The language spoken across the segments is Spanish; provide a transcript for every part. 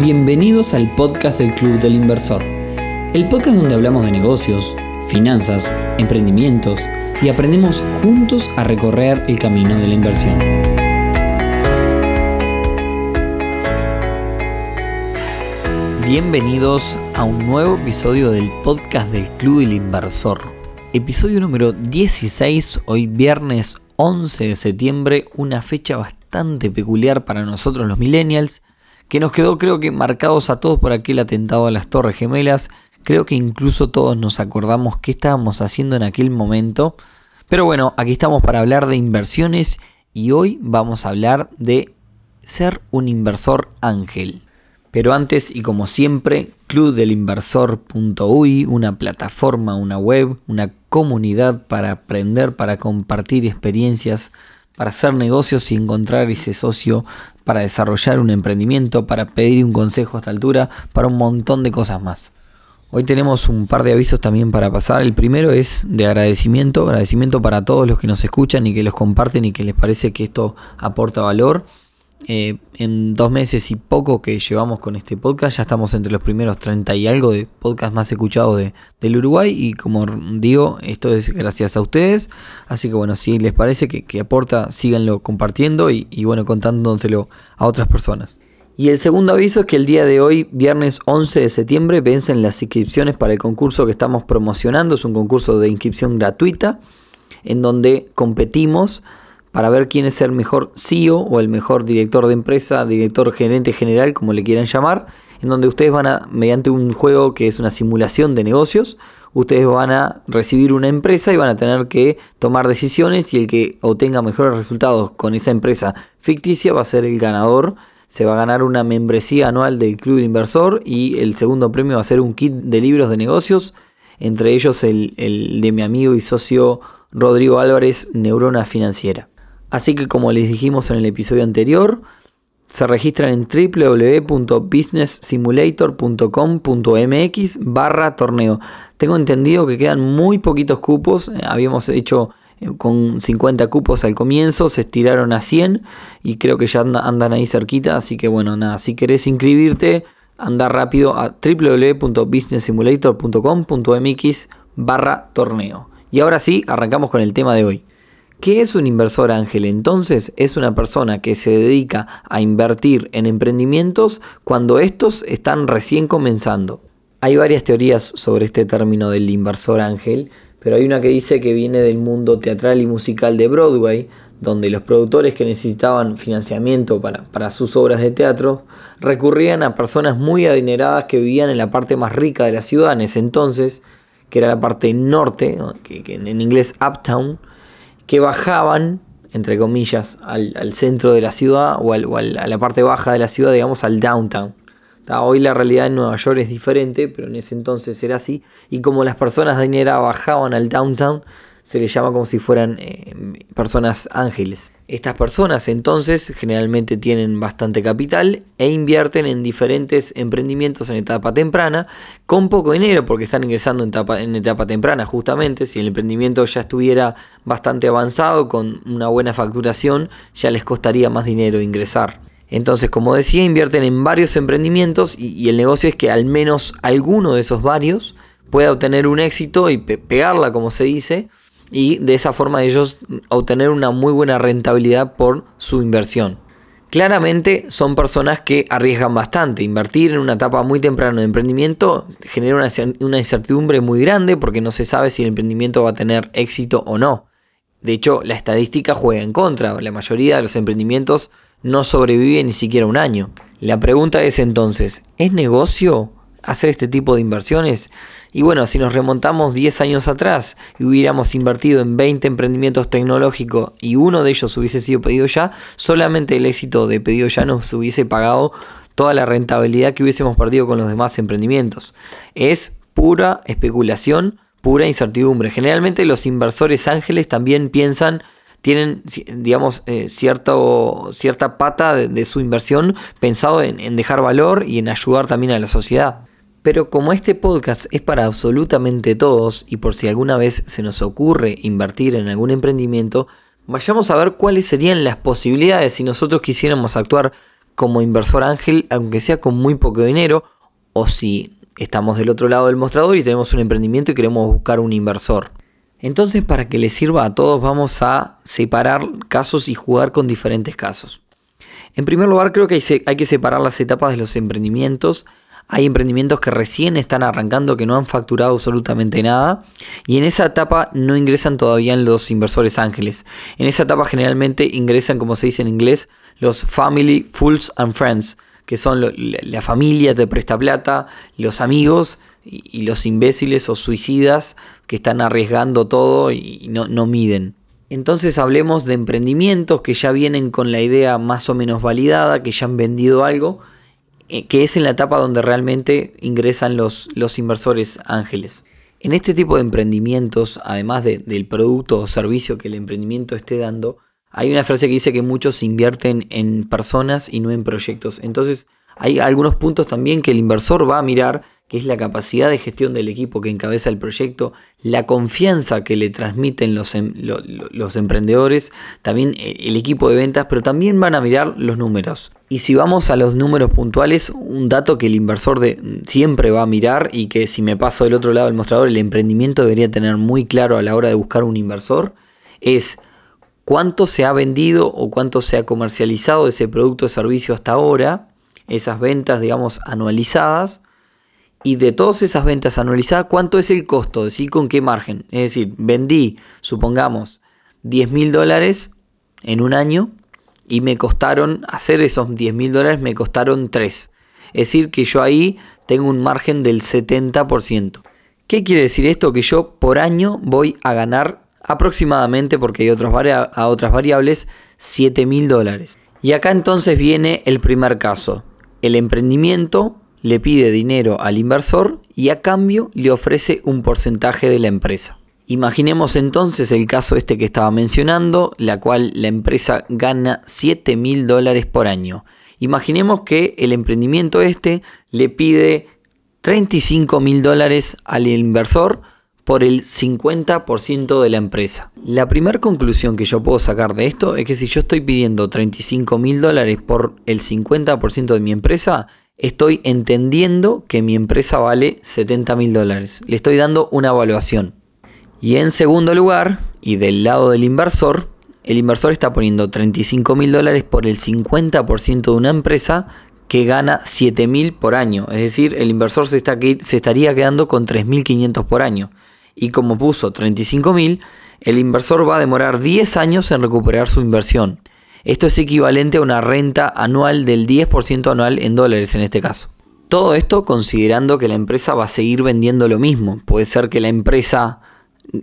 Bienvenidos al podcast del Club del Inversor, el podcast donde hablamos de negocios, finanzas, emprendimientos y aprendemos juntos a recorrer el camino de la inversión. Bienvenidos a un nuevo episodio del podcast del Club del Inversor. Episodio número 16, hoy viernes 11 de septiembre, una fecha bastante peculiar para nosotros los millennials que nos quedó creo que marcados a todos por aquel atentado a las Torres Gemelas. Creo que incluso todos nos acordamos qué estábamos haciendo en aquel momento. Pero bueno, aquí estamos para hablar de inversiones y hoy vamos a hablar de ser un inversor ángel. Pero antes y como siempre, clubdelinversor.uy, una plataforma, una web, una comunidad para aprender, para compartir experiencias, para hacer negocios y encontrar ese socio para desarrollar un emprendimiento, para pedir un consejo a esta altura, para un montón de cosas más. Hoy tenemos un par de avisos también para pasar. El primero es de agradecimiento, agradecimiento para todos los que nos escuchan y que los comparten y que les parece que esto aporta valor. Eh, en dos meses y poco que llevamos con este podcast, ya estamos entre los primeros 30 y algo de podcast más escuchados de, del Uruguay. Y como digo, esto es gracias a ustedes. Así que bueno, si les parece que, aporta, síganlo compartiendo y, y bueno, contándoselo a otras personas. Y el segundo aviso es que el día de hoy, viernes 11 de septiembre, vencen las inscripciones para el concurso que estamos promocionando. Es un concurso de inscripción gratuita en donde competimos para ver quién es el mejor CEO o el mejor director de empresa, director gerente general, como le quieran llamar, en donde ustedes van a, mediante un juego que es una simulación de negocios, ustedes van a recibir una empresa y van a tener que tomar decisiones y el que obtenga mejores resultados con esa empresa ficticia va a ser el ganador. Se va a ganar una membresía anual del Club Inversor y el segundo premio va a ser un kit de libros de negocios, entre ellos el, el de mi amigo y socio Rodrigo Álvarez, Neurona Financiera. Así que como les dijimos en el episodio anterior, se registran en www.businesssimulator.com.mx barra torneo. Tengo entendido que quedan muy poquitos cupos. Eh, habíamos hecho eh, con 50 cupos al comienzo, se estiraron a 100 y creo que ya andan ahí cerquita. Así que bueno, nada, si querés inscribirte, anda rápido a www.businesssimulator.com.mx barra torneo. Y ahora sí, arrancamos con el tema de hoy. ¿Qué es un inversor ángel? Entonces es una persona que se dedica a invertir en emprendimientos cuando estos están recién comenzando. Hay varias teorías sobre este término del inversor ángel, pero hay una que dice que viene del mundo teatral y musical de Broadway, donde los productores que necesitaban financiamiento para, sus obras de teatro recurrían a personas muy adineradas que vivían en la parte más rica de la ciudad en ese entonces, que era la parte norte, que en inglés uptown, que bajaban, entre comillas, al, centro de la ciudad o, a la parte baja de la ciudad, digamos, al downtown. Hoy la realidad en Nueva York es diferente, pero en ese entonces era así. Y como las personas de dinero bajaban al downtown, se les llama como si fueran eh, personas ángeles. Estas personas entonces generalmente tienen bastante capital e invierten en diferentes emprendimientos en etapa temprana con poco dinero porque están ingresando en etapa, en etapa temprana justamente. Si el emprendimiento ya estuviera bastante avanzado con una buena facturación ya les costaría más dinero ingresar. Entonces, como decía, invierten en varios emprendimientos y, y el negocio es que al menos alguno de esos varios pueda obtener un éxito y pegarla, como se dice, y de esa forma ellos obtener una muy buena rentabilidad por su inversión. Claramente son personas que arriesgan bastante. Invertir en una etapa muy temprana de emprendimiento genera una, incertidumbre muy grande porque no se sabe si el emprendimiento va a tener éxito o no. De hecho, la estadística juega en contra. La mayoría de los emprendimientos no sobreviven ni siquiera un año. La pregunta es entonces, ¿es negocio hacer este tipo de inversiones? Y bueno, si nos remontamos 10 años atrás y hubiéramos invertido en 20 emprendimientos tecnológicos y uno de ellos hubiese sido pedido ya, solamente el éxito de pedido ya nos hubiese pagado toda la rentabilidad que hubiésemos perdido con los demás emprendimientos. Es pura especulación, pura incertidumbre. Generalmente los inversores ángeles también piensan tienen, digamos, eh, cierto, cierta pata de, su inversión pensado en, dejar valor y en ayudar también a la sociedad. Pero como este podcast es para absolutamente todos y por si alguna vez se nos ocurre invertir en algún emprendimiento, vayamos a ver cuáles serían las posibilidades si nosotros quisiéramos actuar como inversor ángel, aunque sea con muy poco dinero, o si estamos del otro lado del mostrador y tenemos un emprendimiento y queremos buscar un inversor. Entonces, para que les sirva a todos, vamos a separar casos y jugar con diferentes casos. En primer lugar, creo que hay que separar las etapas de los emprendimientos. Hay emprendimientos que recién están arrancando, que no han facturado absolutamente nada. Y en esa etapa no ingresan todavía los inversores ángeles. En esa etapa generalmente ingresan, como se dice en inglés, los Family, Fools and Friends, que son la familia te presta plata, los amigos y, los imbéciles o suicidas que están arriesgando todo y no, no miden. Entonces hablemos de emprendimientos que ya vienen con la idea más o menos validada, que ya han vendido algo, que es en la etapa donde realmente ingresan los, los inversores ángeles. En este tipo de emprendimientos, además del producto o servicio que el emprendimiento esté dando, hay una frase que dice que muchos invierten en personas y no en proyectos. Entonces hay algunos puntos también que el inversor va a mirar que es la capacidad de gestión del equipo que encabeza el proyecto, la confianza que le transmiten los, em, los, emprendedores, también eh, el equipo de ventas, pero también van a mirar los números. Y si vamos a los números puntuales, un dato que el inversor de, siempre va a mirar y que si me paso del otro lado del mostrador, el emprendimiento debería tener muy claro a la hora de buscar un inversor, es cuánto se ha vendido o cuánto se ha comercializado ese producto o servicio hasta ahora, esas ventas, digamos, anualizadas, y de todas esas ventas anualizadas, ¿cuánto es el costo? Es decir, con qué margen. Es decir, vendí, supongamos, 10 mil dólares en un año y me costaron, hacer esos 10 mil dólares me costaron 3. Es decir, que yo ahí tengo un margen del 70%. ¿Qué quiere decir esto? Que yo por año voy a ganar aproximadamente, porque hay otras, a otras variables, 7 mil dólares. Y acá entonces viene el primer caso. El emprendimiento le pide dinero al inversor y a cambio le ofrece un porcentaje de la empresa. Imaginemos entonces el caso este que estaba mencionando, la cual la empresa gana 7 mil dólares por año. Imaginemos que el emprendimiento este le pide 35 mil dólares al inversor por el 50% de la empresa. La primera conclusión que yo puedo sacar de esto es que si yo estoy pidiendo 35 mil dólares por el 50% de mi empresa, estoy entendiendo que mi empresa vale 70 mil dólares. Le estoy dando una evaluación. Y en segundo lugar, y del lado del inversor, el inversor está poniendo 35 mil dólares por el 50% de una empresa que gana 7 mil por año. Es decir, el inversor se, está, se estaría quedando con 3.500 por año. Y como puso 35 mil, el inversor va a demorar 10 años en recuperar su inversión. Esto es equivalente a una renta anual del 10% anual en dólares en este caso. Todo esto considerando que la empresa va a seguir vendiendo lo mismo. Puede ser que la empresa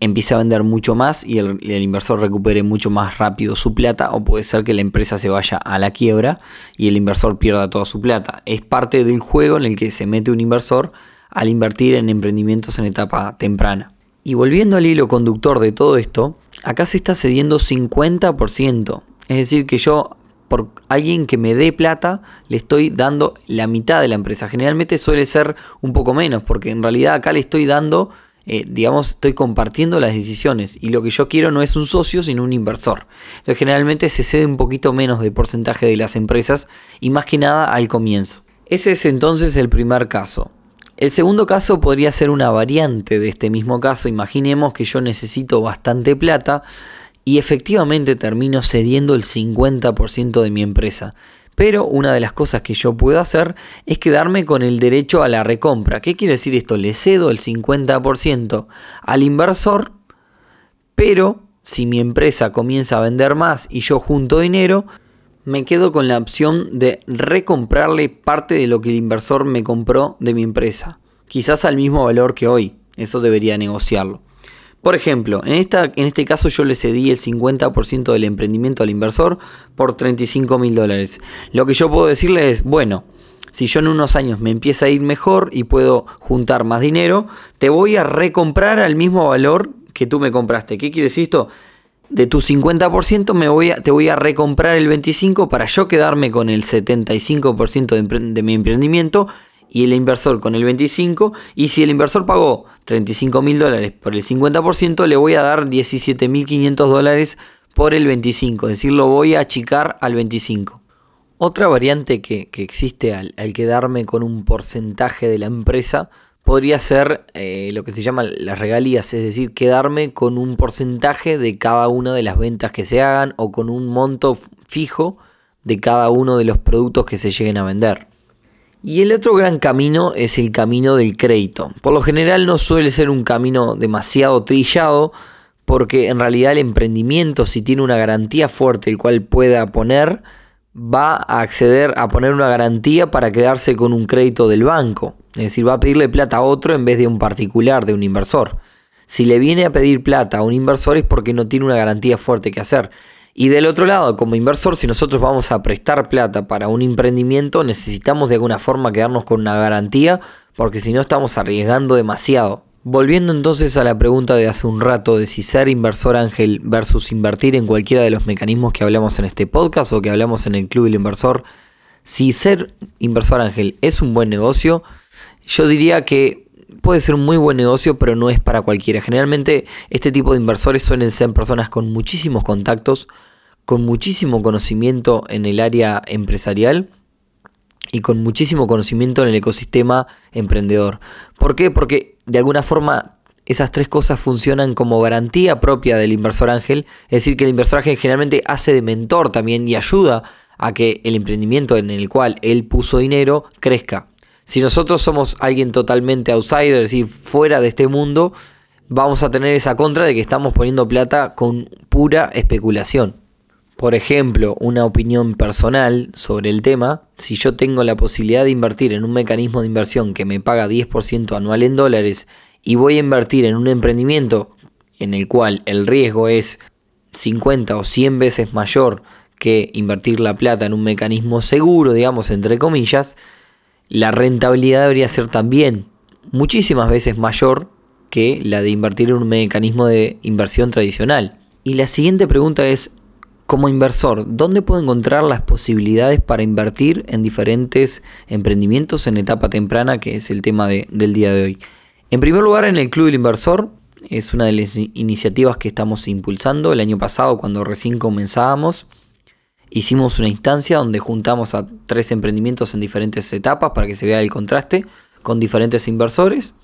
empiece a vender mucho más y el, inversor recupere mucho más rápido su plata o puede ser que la empresa se vaya a la quiebra y el inversor pierda toda su plata. Es parte del juego en el que se mete un inversor al invertir en emprendimientos en etapa temprana. Y volviendo al hilo conductor de todo esto, acá se está cediendo 50%. Es decir, que yo por alguien que me dé plata le estoy dando la mitad de la empresa. Generalmente suele ser un poco menos, porque en realidad acá le estoy dando, eh, digamos, estoy compartiendo las decisiones. Y lo que yo quiero no es un socio, sino un inversor. Entonces generalmente se cede un poquito menos de porcentaje de las empresas y más que nada al comienzo. Ese es entonces el primer caso. El segundo caso podría ser una variante de este mismo caso. Imaginemos que yo necesito bastante plata y efectivamente termino cediendo el 50% de mi empresa. Pero una de las cosas que yo puedo hacer es quedarme con el derecho a la recompra. ¿Qué quiere decir esto? Le cedo el 50% al inversor, pero si mi empresa comienza a vender más y yo junto dinero, me quedo con la opción de recomprarle parte de lo que el inversor me compró de mi empresa. Quizás al mismo valor que hoy. Eso debería negociarlo. Por ejemplo, en, esta, en este caso yo le cedí el 50% del emprendimiento al inversor por 35 mil dólares. Lo que yo puedo decirle es, bueno, si yo en unos años me empieza a ir mejor y puedo juntar más dinero, te voy a recomprar al mismo valor que tú me compraste. ¿Qué quiere decir esto? De tu 50% me voy a, te voy a recomprar el 25% para yo quedarme con el 75% de, de mi emprendimiento y el inversor con el 25%. Y si el inversor pagó 35 mil dólares por el 50%, le voy a dar 17 mil 500 dólares por el 25%. Es decir, lo voy a achicar al 25%. Otra variante que, existe al, quedarme con un porcentaje de la empresa podría ser eh, lo que se llama las regalías, es decir, quedarme con un porcentaje de cada una de las ventas que se hagan o con un monto fijo de cada uno de los productos que se lleguen a vender. Y el otro gran camino es el camino del crédito. Por lo general no suele ser un camino demasiado trillado porque en realidad el emprendimiento si tiene una garantía fuerte el cual pueda poner va a acceder a poner una garantía para quedarse con un crédito del banco. Es decir, va a pedirle plata a otro en vez de un particular, de un inversor. Si le viene a pedir plata a un inversor es porque no tiene una garantía fuerte que hacer. Y del otro lado, como inversor, si nosotros vamos a prestar plata para un emprendimiento, necesitamos de alguna forma quedarnos con una garantía, porque si no estamos arriesgando demasiado. Volviendo entonces a la pregunta de hace un rato de si ser inversor ángel versus invertir en cualquiera de los mecanismos que hablamos en este podcast o que hablamos en el Club del Inversor, si ser inversor ángel es un buen negocio, yo diría que puede ser un muy buen negocio, pero no es para cualquiera. Generalmente este tipo de inversores suelen ser personas con muchísimos contactos, con muchísimo conocimiento en el área empresarial y con muchísimo conocimiento en el ecosistema emprendedor. ¿Por qué? Porque de alguna forma esas tres cosas funcionan como garantía propia del inversor ángel, es decir, que el inversor ángel generalmente hace de mentor también y ayuda a que el emprendimiento en el cual él puso dinero crezca. Si nosotros somos alguien totalmente outsider, es decir, fuera de este mundo, vamos a tener esa contra de que estamos poniendo plata con pura especulación. Por ejemplo, una opinión personal sobre el tema, si yo tengo la posibilidad de invertir en un mecanismo de inversión que me paga 10% anual en dólares y voy a invertir en un emprendimiento en el cual el riesgo es 50 o 100 veces mayor que invertir la plata en un mecanismo seguro, digamos, entre comillas, la rentabilidad debería ser también muchísimas veces mayor que la de invertir en un mecanismo de inversión tradicional. Y la siguiente pregunta es, como inversor, ¿dónde puedo encontrar las posibilidades para invertir en diferentes emprendimientos en etapa temprana, que es el tema del día de hoy? En primer lugar, en el Club del Inversor, es una de las iniciativas que estamos impulsando. El año pasado, cuando recién comenzábamos, hicimos una instancia donde juntamos a tres emprendimientos en diferentes etapas para que se vea el contraste con diferentes inversores.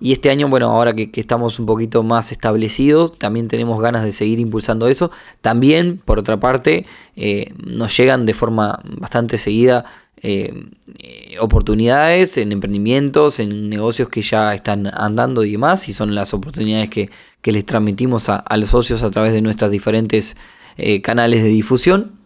Y este año, bueno, ahora que, estamos un poquito más establecidos, también tenemos ganas de seguir impulsando eso. También, por otra parte, eh, nos llegan de forma bastante seguida eh, oportunidades en emprendimientos, en negocios que ya están andando y demás, y son las oportunidades que, les transmitimos a, los socios a través de nuestras diferentes eh, canales de difusión.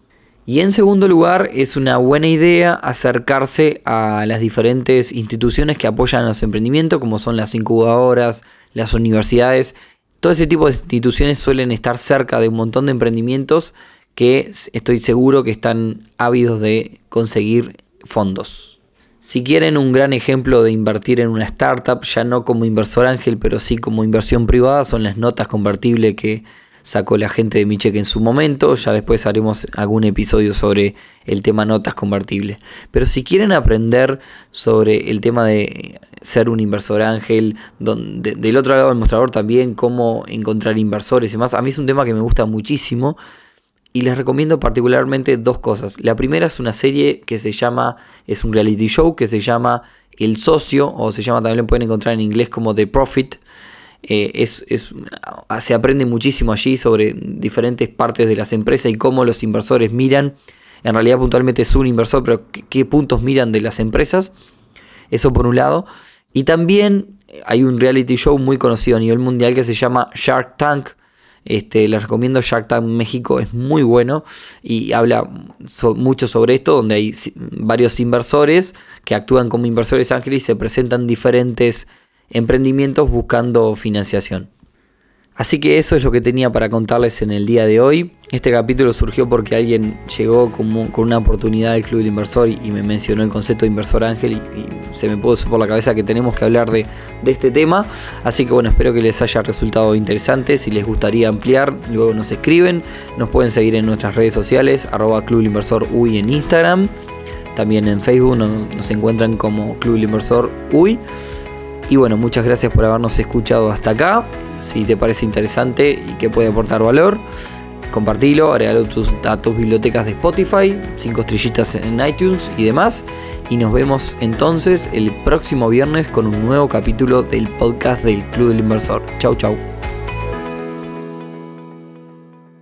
Y en segundo lugar, es una buena idea acercarse a las diferentes instituciones que apoyan los emprendimientos, como son las incubadoras, las universidades. Todo ese tipo de instituciones suelen estar cerca de un montón de emprendimientos que estoy seguro que están ávidos de conseguir fondos. Si quieren un gran ejemplo de invertir en una startup, ya no como inversor ángel, pero sí como inversión privada, son las notas convertibles que sacó la gente de mi cheque en su momento. Ya después haremos algún episodio sobre el tema notas convertibles. Pero si quieren aprender sobre el tema de ser un inversor ángel, donde, del otro lado del mostrador también cómo encontrar inversores y demás, a mí es un tema que me gusta muchísimo. Y les recomiendo particularmente dos cosas. La primera es una serie que se llama, es un reality show que se llama El Socio, o se llama, también lo pueden encontrar en inglés como The Profit. Eh, es, se aprende muchísimo allí sobre diferentes partes de las empresas y cómo los inversores miran. En realidad puntualmente es un inversor, pero qué, puntos miran de las empresas. Eso por un lado. Y también hay un reality show muy conocido a nivel mundial que se llama Shark Tank. Este, les recomiendo Shark Tank México, es muy bueno y habla mucho sobre esto, donde hay varios inversores que actúan como inversores ángeles y se presentan diferentes emprendimientos buscando financiación. Así que eso es lo que tenía para contarles en el día de hoy. Este capítulo surgió porque alguien llegó con, una oportunidad del Club del Inversor y, me mencionó el concepto de inversor ángel y, se me puso por la cabeza que tenemos que hablar de, este tema. Así que bueno, espero que les haya resultado interesante. Si les gustaría ampliar, luego nos escriben. Nos pueden seguir en nuestras redes sociales, arroba Club Inversor UI en Instagram. También en Facebook nos, encuentran como Club Inversor UI. Y bueno, muchas gracias por habernos escuchado hasta acá. Si te parece interesante y que puede aportar valor, compartilo, agregalo a tus bibliotecas de Spotify, 5 estrellitas en iTunes y demás. Y nos vemos entonces el próximo viernes con un nuevo capítulo del podcast del Club del Inversor. Chau, chau.